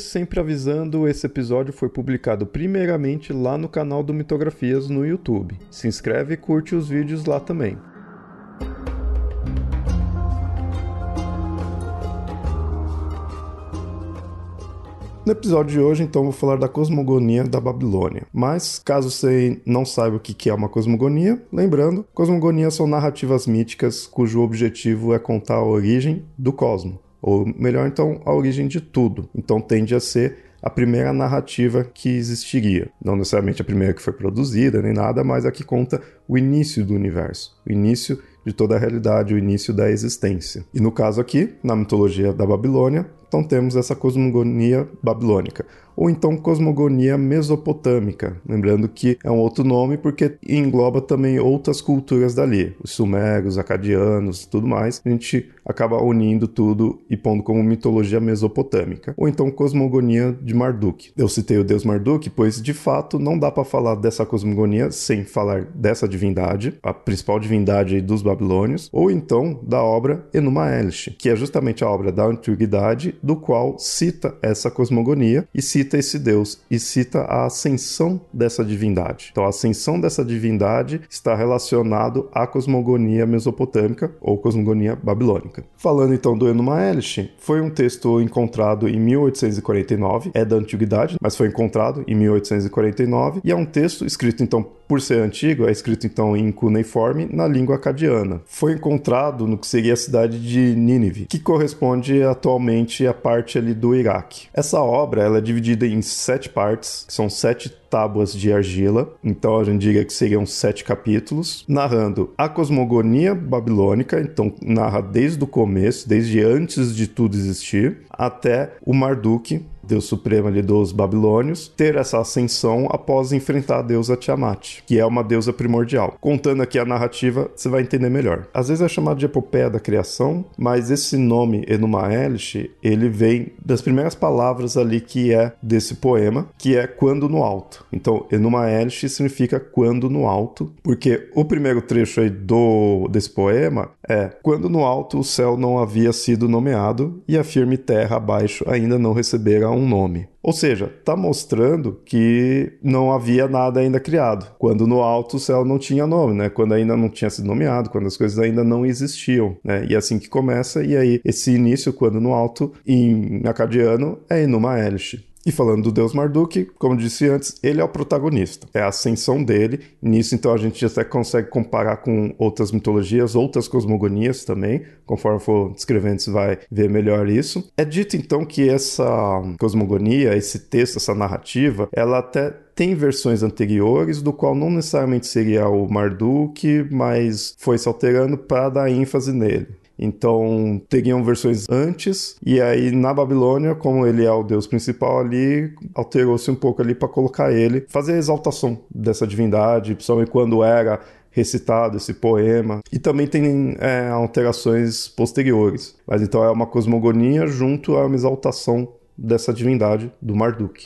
Sempre avisando, esse episódio foi publicado primeiramente lá no canal do Mitografias no YouTube. Se inscreve e curte os vídeos lá também. No episódio de hoje, então, vou falar da cosmogonia da Babilônia. Mas, caso você não saiba o que é uma cosmogonia, lembrando, cosmogonias são narrativas míticas cujo objetivo é contar a origem do cosmos ou melhor, então, a origem de tudo. Então tende a ser a primeira narrativa que existiria. Não necessariamente a primeira que foi produzida, nem nada, mas a que conta o início do universo, o início de toda a realidade, o início da existência. E no caso aqui, na mitologia da Babilônia, então temos essa cosmogonia babilônica, ou então cosmogonia mesopotâmica, lembrando que é um outro nome porque engloba também outras culturas dali, os sumérios, acadianos tudo mais. A gente acaba unindo tudo e pondo como mitologia mesopotâmica, ou então cosmogonia de Marduk. Eu citei o deus Marduk, pois de fato não dá para falar dessa cosmogonia sem falar dessa divindade, a principal divindade dos babilônios, ou então da obra Enuma Elish, que é justamente a obra da antiguidade do qual cita essa cosmogonia e cita esse Deus e cita a ascensão dessa divindade. Então, a ascensão dessa divindade está relacionado à cosmogonia mesopotâmica ou cosmogonia babilônica. Falando então do Enuma Elish, foi um texto encontrado em 1849, é da antiguidade, mas foi encontrado em 1849 e é um texto escrito então por ser antigo, é escrito então em cuneiforme na língua acadiana. Foi encontrado no que seria a cidade de Nínive, que corresponde atualmente à parte ali do Iraque. Essa obra ela é dividida em sete partes, que são sete tábuas de argila, então a gente diria que seriam sete capítulos, narrando a cosmogonia babilônica, então narra desde o começo, desde antes de tudo existir, até o Marduk, Deus supremo ali dos babilônios, ter essa ascensão após enfrentar a deusa Tiamat, que é uma deusa primordial. Contando aqui a narrativa, você vai entender melhor. Às vezes é chamado de epopeia da criação, mas esse nome Enuma Elish, ele vem das primeiras palavras ali que é desse poema, que é quando no alto. Então, Enuma Elish significa quando no alto, porque o primeiro trecho aí do desse poema é quando no alto o céu não havia sido nomeado e a firme terra abaixo ainda não recebera um nome. Ou seja, está mostrando que não havia nada ainda criado. Quando no alto o céu não tinha nome, né? Quando ainda não tinha sido nomeado, quando as coisas ainda não existiam, né? E é assim que começa, e aí esse início, quando no alto, em acadiano, é Enuma Elish. E falando do deus Marduk, como disse antes, ele é o protagonista. É a ascensão dele. Nisso, então, a gente até consegue comparar com outras mitologias, outras cosmogonias também. Conforme for descrevendo, você vai ver melhor isso. É dito, então, que essa cosmogonia, esse texto, essa narrativa, ela até tem versões anteriores, do qual não necessariamente seria o Marduk, mas foi se alterando para dar ênfase nele. Então, teriam versões antes, e aí na Babilônia, como ele é o deus principal ali, alterou-se um pouco ali para colocar ele, fazer a exaltação dessa divindade, principalmente quando era recitado esse poema. E também tem é, alterações posteriores. Mas então é uma cosmogonia junto a uma exaltação dessa divindade do Marduk.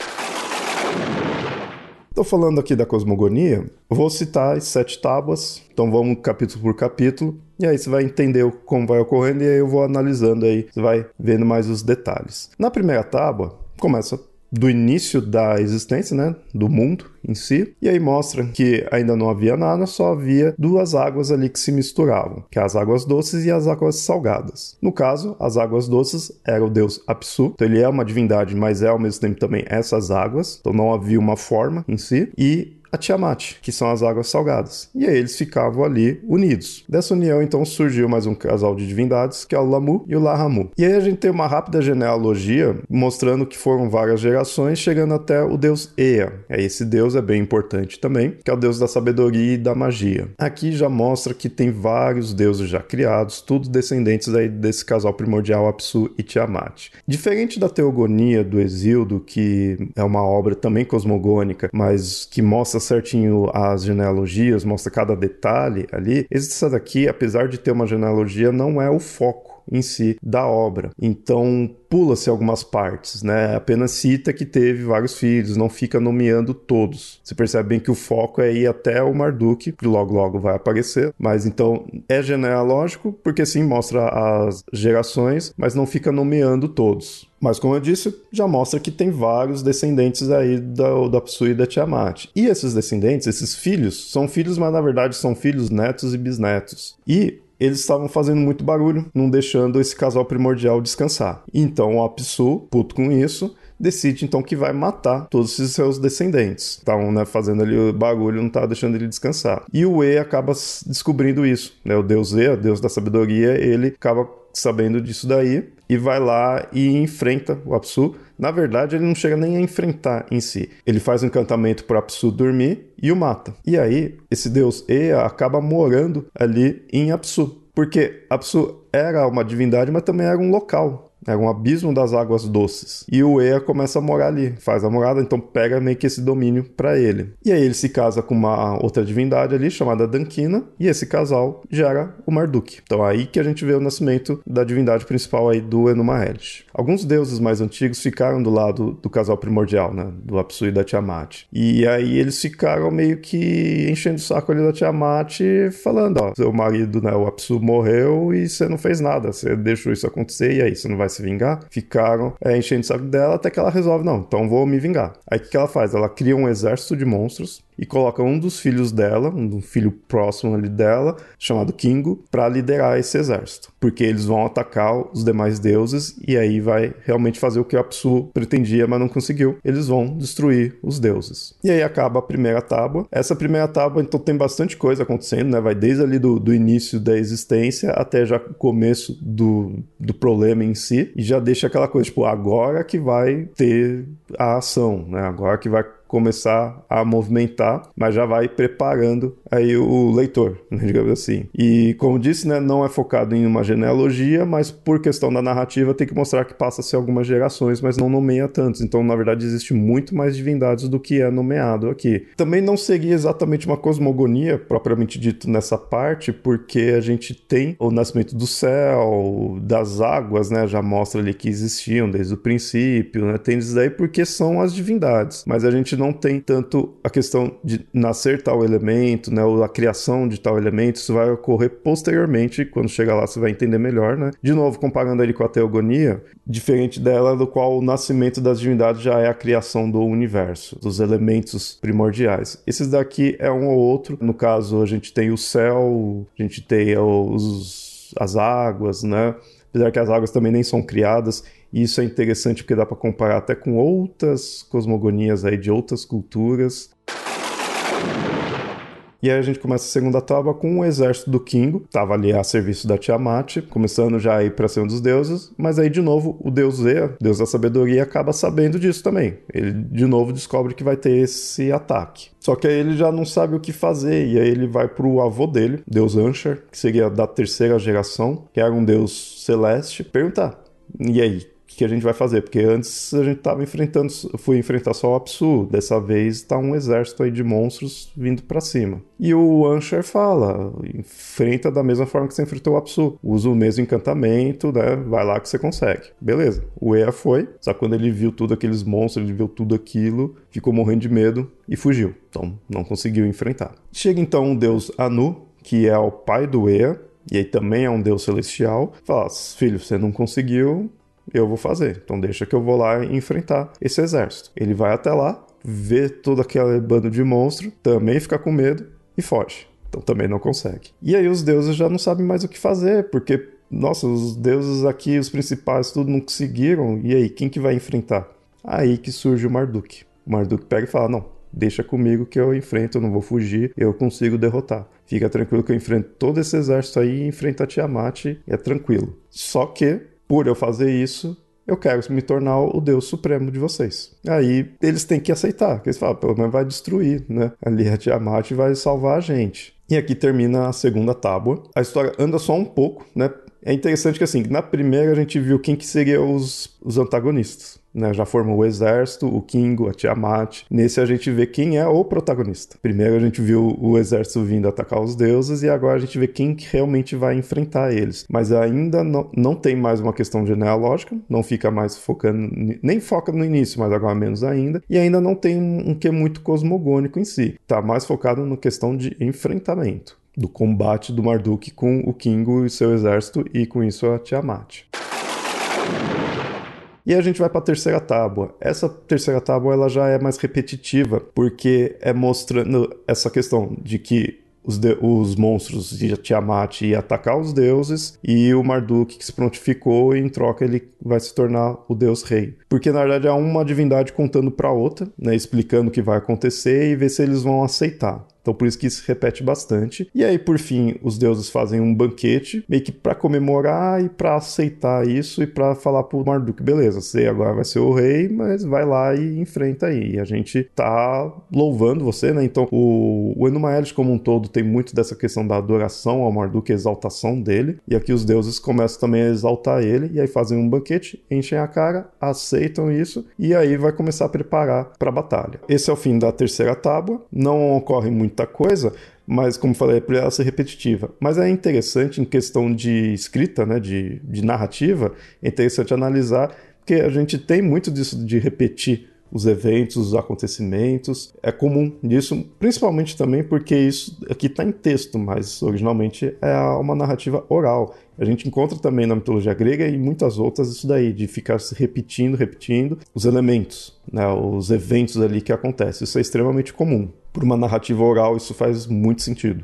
Estou falando aqui da cosmogonia, vou citar as sete tábuas, então vamos capítulo por capítulo, e aí você vai entender como vai ocorrendo e aí eu vou analisando aí, você vai vendo mais os detalhes. Na primeira tábua, começa do início da existência, né, do mundo em si, e aí mostra que ainda não havia nada, só havia duas águas ali que se misturavam, que é as águas doces e as águas salgadas. No caso, as águas doces era o deus Apsu, então ele é uma divindade, mas é ao mesmo tempo também essas águas, então não havia uma forma em si, e a Tiamat, que são as águas salgadas. E aí eles ficavam ali unidos. Dessa união, então, surgiu mais um casal de divindades, que é o Lamu e o Lahamu. E aí a gente tem uma rápida genealogia mostrando que foram várias gerações, chegando até o deus Ea. É, esse deus é bem importante também, que é o deus da sabedoria e da magia. Aqui já mostra que tem vários deuses já criados, todos descendentes aí desse casal primordial Apsu e Tiamat. Diferente da teogonia do Exildo, que é uma obra também cosmogônica, mas que mostra certinho as genealogias, mostra cada detalhe ali. Essa daqui, apesar de ter uma genealogia, não é o foco em si da obra. Então, pula-se algumas partes, né? Apenas cita que teve vários filhos, não fica nomeando todos. Você percebe bem que o foco é ir até o Marduk, que logo logo vai aparecer, mas então é genealógico porque sim mostra as gerações, mas não fica nomeando todos. Mas como eu disse, já mostra que tem vários descendentes aí da, da Psu e da Tiamat. E esses descendentes, esses filhos, são filhos, mas na verdade são filhos, netos e bisnetos. E eles estavam fazendo muito barulho, não deixando esse casal primordial descansar. Então o Apsu, puto com isso, decide então que vai matar todos os seus descendentes. Estavam né, fazendo ali o bagulho, não tá deixando ele descansar. E o E acaba descobrindo isso, né? O deus E, o deus da sabedoria, ele acaba sabendo disso daí e vai lá e enfrenta o Apsu. Na verdade, ele não chega nem a enfrentar em si. Ele faz um encantamento para Apsu dormir e o mata. E aí, esse deus Ea acaba morando ali em Apsu. Porque Apsu era uma divindade, mas também era um local. Era um abismo das águas doces. E o Ea começa a morar ali, faz a morada, então pega meio que esse domínio para ele. E aí ele se casa com uma outra divindade ali, chamada Dankina, e esse casal gera o Marduk. Então aí que a gente vê o nascimento da divindade principal aí do Enuma Elish. Alguns deuses mais antigos ficaram do lado do casal primordial, né? Do Apsu e da Tiamat. E aí eles ficaram meio que enchendo o saco ali da Tiamat, falando, ó, seu marido, né, o Apsu morreu e você não fez nada, você deixou isso acontecer e aí, você não vai se vingar, ficaram é, enchendo o saco dela até que ela resolve, não, então vou me vingar. Aí o que, que ela faz? Ela cria um exército de monstros e coloca um dos filhos dela, um filho próximo ali dela, chamado Kingo, para liderar esse exército. Porque eles vão atacar os demais deuses e aí vai realmente fazer o que o Apsu pretendia, mas não conseguiu. Eles vão destruir os deuses. E aí acaba a primeira tábua. Essa primeira tábua, então, tem bastante coisa acontecendo, né? Vai desde ali do, do início da existência até já o começo do, do problema em si. E já deixa aquela coisa, tipo, agora que vai ter a ação, né? Agora que vai começar a movimentar, mas já vai preparando aí o leitor, digamos assim. E como disse, né, não é focado em uma genealogia, mas por questão da narrativa tem que mostrar que passa-se algumas gerações, mas não nomeia tantos. Então, na verdade, existe muito mais divindades do que é nomeado aqui. Também não seria exatamente uma cosmogonia propriamente dito nessa parte, porque a gente tem o nascimento do céu, das águas, né, já mostra ali que existiam desde o princípio, né? Tem isso daí porque são as divindades, mas a gente não tem tanto a questão de nascer tal elemento, né, ou a criação de tal elemento, isso vai ocorrer posteriormente, quando chegar lá você vai entender melhor, né? De novo, comparando ele com a teogonia, diferente dela, do qual o nascimento das divindades já é a criação do universo, dos elementos primordiais. Esses daqui é um ou outro, no caso a gente tem o céu, a gente tem os, as águas, né? Apesar que as águas também nem são criadas, e isso é interessante porque dá para comparar até com outras cosmogonias aí de outras culturas. E aí a gente começa a segunda tábua com o exército do Kingo, tava ali a serviço da Tiamat, começando já a ir para um dos deuses, mas aí de novo o deus Zea, deus da sabedoria, acaba sabendo disso também. Ele de novo descobre que vai ter esse ataque. Só que aí ele já não sabe o que fazer, e aí ele vai pro avô dele, deus Ansher, que seria da terceira geração, que era um deus celeste, perguntar: e aí, que a gente vai fazer? Porque antes a gente tava enfrentando, fui enfrentar só o Apsu, dessa vez tá um exército aí de monstros vindo para cima. E o Ansher fala, enfrenta da mesma forma que você enfrentou o Apsu, usa o mesmo encantamento, né? Vai lá que você consegue. Beleza. O Ea foi, só quando ele viu tudo aqueles monstros, ele viu tudo aquilo, ficou morrendo de medo e fugiu. Então não conseguiu enfrentar. Chega então o deus Anu, que é o pai do Ea, e aí também é um deus celestial. Fala, filho, você não conseguiu, eu vou fazer. Então deixa que eu vou lá enfrentar esse exército. Ele vai até lá, vê todo aquele bando de monstro, também fica com medo e foge. Então também não consegue. E aí os deuses já não sabem mais o que fazer, porque, nossa, os deuses aqui, os principais, tudo não conseguiram. E aí, quem que vai enfrentar? Aí que surge o Marduk. O Marduk pega e fala: Não, deixa comigo que eu enfrento, eu não vou fugir, eu consigo derrotar. Fica tranquilo que eu enfrento todo esse exército aí, enfrenta Tiamat é tranquilo. Só que por eu fazer isso, eu quero me tornar o Deus Supremo de vocês. Aí eles têm que aceitar, que eles falam, pelo menos vai destruir, né? Ali a Tiamat vai salvar a gente. E aqui termina a segunda tábua. A história anda só um pouco, né? É interessante que assim, na primeira a gente viu quem que seriam os, os antagonistas. Né, já formou o exército, o Kingo, a Tiamat. Nesse a gente vê quem é o protagonista. Primeiro a gente viu o exército vindo atacar os deuses e agora a gente vê quem realmente vai enfrentar eles. Mas ainda não, não tem mais uma questão genealógica, não fica mais focando, nem foca no início, mas agora menos ainda. E ainda não tem um, um que é muito cosmogônico em si. Tá mais focado na questão de enfrentamento do combate do Marduk com o Kingo e seu exército e com isso a Tiamat. E a gente vai para a terceira tábua. Essa terceira tábua ela já é mais repetitiva, porque é mostrando essa questão de que os, de, os monstros de Tiamat iam atacar os deuses e o Marduk que se prontificou e em troca ele vai se tornar o deus rei. Porque na verdade é uma divindade contando para outra, né, explicando o que vai acontecer e ver se eles vão aceitar. Então por isso que isso se repete bastante. E aí por fim, os deuses fazem um banquete, meio que para comemorar e para aceitar isso e para falar pro Marduk, beleza, você agora vai ser o rei, mas vai lá e enfrenta aí. E a gente tá louvando você, né? Então o, o Enumaelis como um todo tem muito dessa questão da adoração ao Marduk, exaltação dele. E aqui os deuses começam também a exaltar ele e aí fazem um banquete, enchem a cara, aceitam isso e aí vai começar a preparar para a batalha. Esse é o fim da terceira tábua. Não ocorre muito muita coisa, mas como falei, é para ela ser repetitiva. Mas é interessante em questão de escrita, né, de, de narrativa, é interessante analisar, porque a gente tem muito disso de repetir os eventos, os acontecimentos. É comum isso, principalmente também porque isso aqui está em texto, mas originalmente é uma narrativa oral. A gente encontra também na mitologia grega e muitas outras isso daí, de ficar se repetindo, repetindo os elementos, né, os eventos ali que acontecem. Isso é extremamente comum. Por uma narrativa oral, isso faz muito sentido.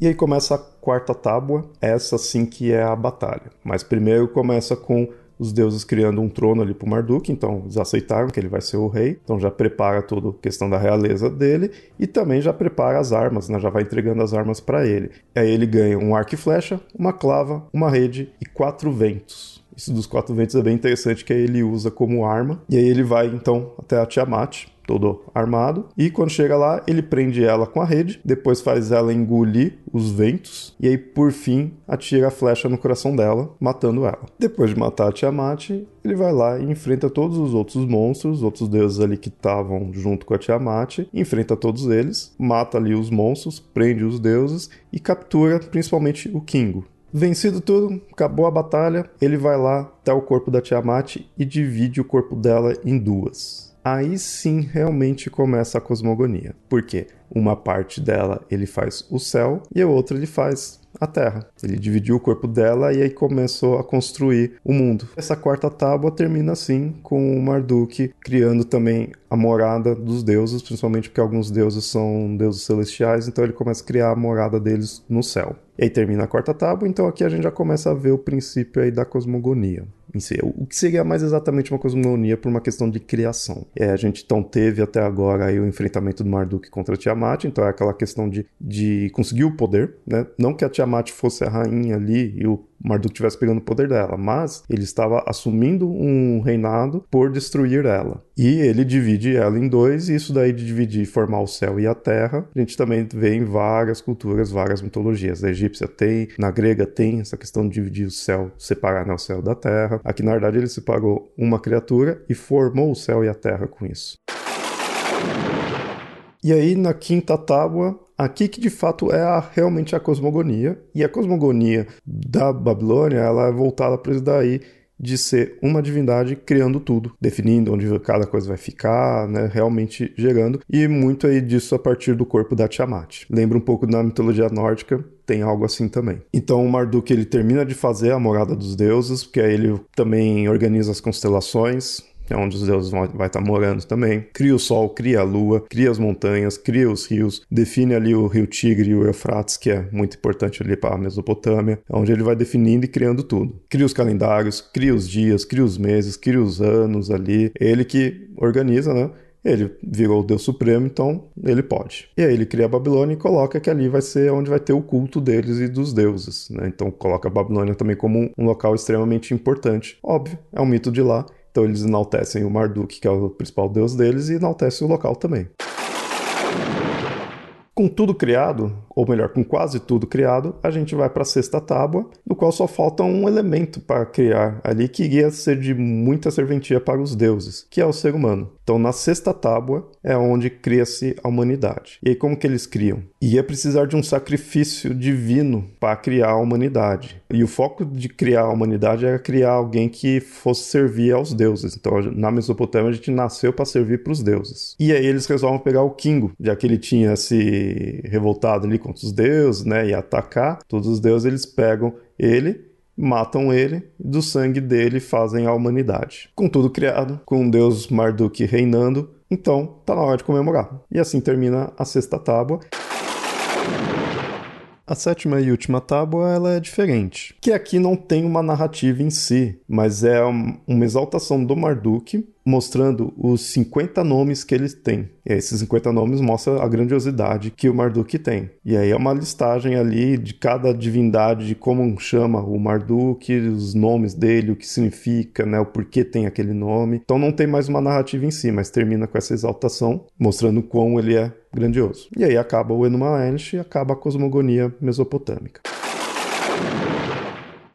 E aí começa a quarta tábua, essa sim que é a batalha. Mas primeiro começa com os deuses criando um trono ali para Marduk, então eles aceitaram que ele vai ser o rei, então já prepara a questão da realeza dele e também já prepara as armas, né? já vai entregando as armas para ele. Aí ele ganha um arco e flecha, uma clava, uma rede e quatro ventos. Isso dos quatro ventos é bem interessante que aí ele usa como arma e aí ele vai então até a Tiamat, todo armado. E quando chega lá, ele prende ela com a rede, depois faz ela engolir os ventos e aí por fim atira a flecha no coração dela, matando ela. Depois de matar a Tiamat, ele vai lá e enfrenta todos os outros monstros, os outros deuses ali que estavam junto com a Tiamat, enfrenta todos eles, mata ali os monstros, prende os deuses e captura principalmente o Kingo. Vencido tudo, acabou a batalha, ele vai lá até o corpo da Tiamat e divide o corpo dela em duas aí sim realmente começa a cosmogonia. Por quê? Uma parte dela ele faz o céu e a outra ele faz a Terra. Ele dividiu o corpo dela e aí começou a construir o mundo. Essa quarta tábua termina assim, com o Marduk criando também a morada dos deuses, principalmente porque alguns deuses são deuses celestiais, então ele começa a criar a morada deles no céu. E aí termina a quarta tábua, então aqui a gente já começa a ver o princípio aí da cosmogonia em si. O que seria mais exatamente uma cosmogonia por uma questão de criação. É, a gente então teve até agora aí o enfrentamento do Marduk contra Tiamat, então é aquela questão de, de conseguir o poder, né? Não que a Tiamat fosse a rainha ali e o Marduk estivesse pegando o poder dela, mas ele estava assumindo um reinado por destruir ela. E ele divide ela em dois, e isso daí de dividir e formar o céu e a terra, a gente também vê em várias culturas, várias mitologias. A egípcia tem, na grega tem essa questão de dividir o céu, separar né, o céu da terra. Aqui, na verdade, ele separou uma criatura e formou o céu e a terra com isso. E aí, na quinta tábua, aqui que de fato é a, realmente a cosmogonia. E a cosmogonia da Babilônia, ela é voltada para isso daí de ser uma divindade criando tudo, definindo onde cada coisa vai ficar, né, realmente gerando, e muito aí disso a partir do corpo da Tiamat. Lembra um pouco da mitologia nórdica, tem algo assim também. Então o Marduk ele termina de fazer a morada dos deuses, porque aí ele também organiza as constelações, é onde os deuses vão vai estar tá morando também. Cria o sol, cria a lua, cria as montanhas, cria os rios, define ali o rio Tigre e o Eufrates, que é muito importante ali para a Mesopotâmia, é onde ele vai definindo e criando tudo. Cria os calendários, cria os dias, cria os meses, cria os anos ali. Ele que organiza, né? Ele virou o Deus Supremo, então ele pode. E aí ele cria a Babilônia e coloca que ali vai ser onde vai ter o culto deles e dos deuses. Né? Então coloca a Babilônia também como um local extremamente importante. Óbvio, é um mito de lá, então eles enaltecem o Marduk, que é o principal deus deles, e enaltecem o local também. Com tudo criado, ou melhor, com quase tudo criado, a gente vai para a sexta tábua, no qual só falta um elemento para criar ali que iria ser de muita serventia para os deuses, que é o ser humano. Então, na sexta tábua é onde cria-se a humanidade. E aí, como que eles criam? Ia precisar de um sacrifício divino para criar a humanidade. E o foco de criar a humanidade era criar alguém que fosse servir aos deuses. Então, na Mesopotâmia, a gente nasceu para servir para os deuses. E aí, eles resolvem pegar o Kingo, já que ele tinha se revoltado ali contra os deuses, né, e atacar. Todos os deuses eles pegam ele matam ele e do sangue dele fazem a humanidade. Com tudo criado, com deus Marduk reinando, então tá na hora de comemorar. E assim termina a sexta tábua. A sétima e última tábua ela é diferente, que aqui não tem uma narrativa em si, mas é uma exaltação do Marduk mostrando os 50 nomes que ele tem. E esses 50 nomes mostram a grandiosidade que o Marduk tem. E aí é uma listagem ali de cada divindade, de como chama o Marduk, os nomes dele, o que significa, né, o porquê tem aquele nome. Então não tem mais uma narrativa em si, mas termina com essa exaltação, mostrando quão ele é grandioso. E aí acaba o Enuma Elish e acaba a cosmogonia mesopotâmica.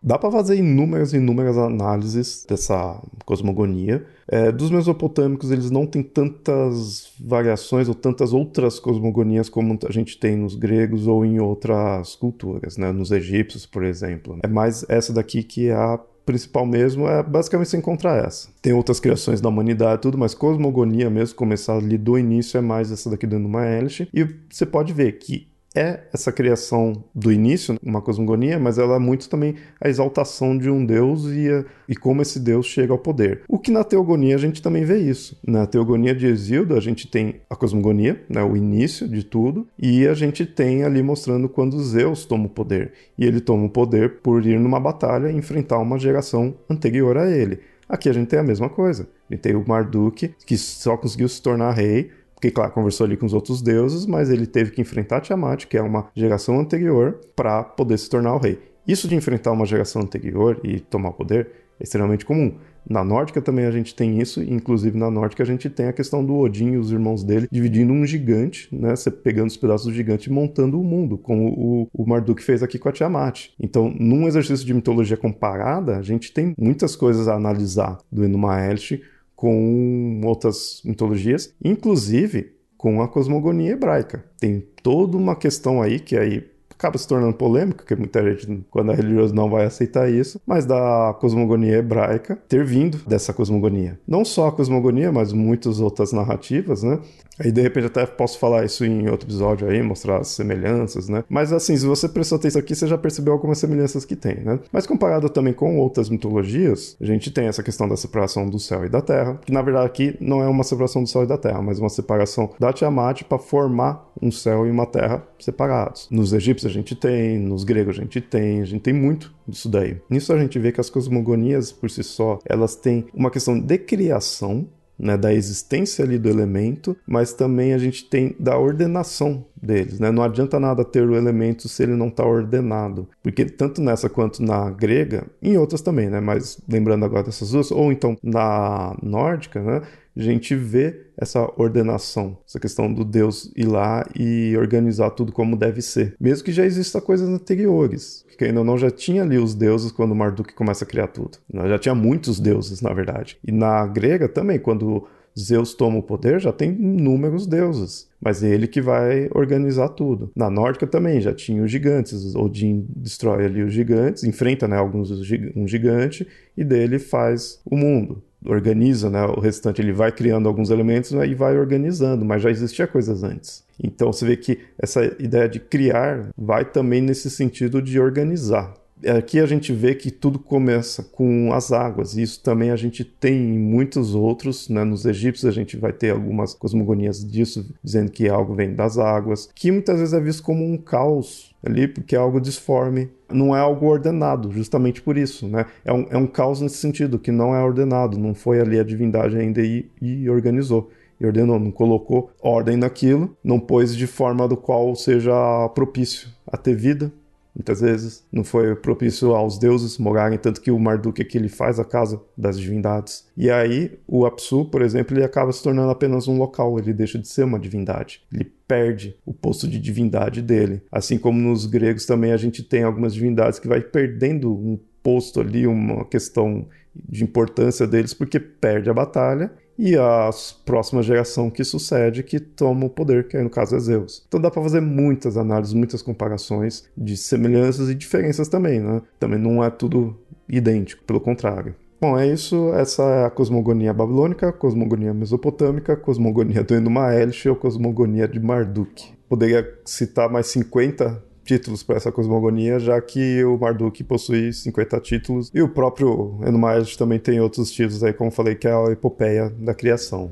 Dá para fazer inúmeras e inúmeras análises dessa cosmogonia. É, dos mesopotâmicos, eles não têm tantas variações ou tantas outras cosmogonias como a gente tem nos gregos ou em outras culturas, né? nos egípcios, por exemplo. É mais essa daqui que é a principal mesmo é basicamente se encontrar essa. Tem outras criações da humanidade tudo, mas cosmogonia mesmo, começar ali do início, é mais essa daqui dando uma Elish. E você pode ver que é essa criação do início, uma cosmogonia, mas ela é muito também a exaltação de um deus e, a, e como esse deus chega ao poder. O que na teogonia a gente também vê isso. Na teogonia de Exildo a gente tem a cosmogonia, né, o início de tudo, e a gente tem ali mostrando quando Zeus toma o poder. E ele toma o poder por ir numa batalha e enfrentar uma geração anterior a ele. Aqui a gente tem a mesma coisa. A gente tem o Marduk, que só conseguiu se tornar rei porque, claro, conversou ali com os outros deuses, mas ele teve que enfrentar Tiamat, que é uma geração anterior, para poder se tornar o rei. Isso de enfrentar uma geração anterior e tomar o poder é extremamente comum. Na Nórdica também a gente tem isso, inclusive na Nórdica a gente tem a questão do Odin e os irmãos dele dividindo um gigante, né? Você pegando os pedaços do gigante e montando o mundo, como o, o Marduk fez aqui com a Tiamat. Então, num exercício de mitologia comparada, a gente tem muitas coisas a analisar do Enuma Elish com outras mitologias, inclusive com a cosmogonia hebraica. Tem toda uma questão aí que aí acaba se tornando polêmico, porque muita gente, quando é religioso, não vai aceitar isso, mas da cosmogonia hebraica ter vindo dessa cosmogonia. Não só a cosmogonia, mas muitas outras narrativas, né? Aí de repente até posso falar isso em outro episódio aí, mostrar as semelhanças, né? Mas assim, se você prestou atenção aqui, você já percebeu algumas semelhanças que tem, né? Mas comparado também com outras mitologias, a gente tem essa questão da separação do céu e da terra, que na verdade aqui não é uma separação do céu e da terra, mas uma separação da Tiamat para formar um céu e uma terra separados. Nos egípcios a gente tem, nos gregos a gente tem, a gente tem muito disso daí. Nisso a gente vê que as cosmogonias por si só, elas têm uma questão de criação né, da existência ali do elemento, mas também a gente tem da ordenação deles. Né? Não adianta nada ter o elemento se ele não está ordenado, porque tanto nessa quanto na grega, em outras também, né? mas lembrando agora dessas duas, ou então na nórdica, né? a gente vê essa ordenação, essa questão do Deus ir lá e organizar tudo como deve ser. Mesmo que já exista coisas anteriores, que ainda não já tinha ali os deuses quando Marduk começa a criar tudo. Já tinha muitos deuses, na verdade. E na grega também, quando Zeus toma o poder, já tem inúmeros deuses, mas é ele que vai organizar tudo. Na nórdica também já tinha os gigantes, Odin destrói ali os gigantes, enfrenta né, alguns um gigante e dele faz o mundo organiza, né? O restante ele vai criando alguns elementos né, e vai organizando, mas já existia coisas antes. Então você vê que essa ideia de criar vai também nesse sentido de organizar. Aqui a gente vê que tudo começa com as águas, e isso também a gente tem em muitos outros, né? Nos egípcios a gente vai ter algumas cosmogonias disso, dizendo que algo vem das águas, que muitas vezes é visto como um caos ali, porque é algo disforme, não é algo ordenado, justamente por isso, né? É um, é um caos nesse sentido, que não é ordenado, não foi ali a divindade ainda e, e organizou e ordenou, não colocou ordem naquilo, não pôs de forma do qual seja propício a ter vida, muitas vezes. Não foi propício aos deuses morarem, tanto que o Marduk aqui ele faz a casa das divindades. E aí, o Apsu, por exemplo, ele acaba se tornando apenas um local, ele deixa de ser uma divindade. Ele perde o posto de divindade dele. Assim como nos gregos também a gente tem algumas divindades que vai perdendo um posto ali, uma questão de importância deles, porque perde a batalha e a próxima geração que sucede que toma o poder, que aí no caso é Zeus. Então dá para fazer muitas análises, muitas comparações de semelhanças e diferenças também, né? Também não é tudo idêntico, pelo contrário. Bom, é isso. Essa é a cosmogonia babilônica, cosmogonia mesopotâmica, cosmogonia do Enuma-Elish ou cosmogonia de Marduk. Poderia citar mais 50 títulos para essa cosmogonia, já que o Marduk possui 50 títulos e o próprio Enuma-Elish também tem outros títulos aí, como falei, que é a epopeia da criação.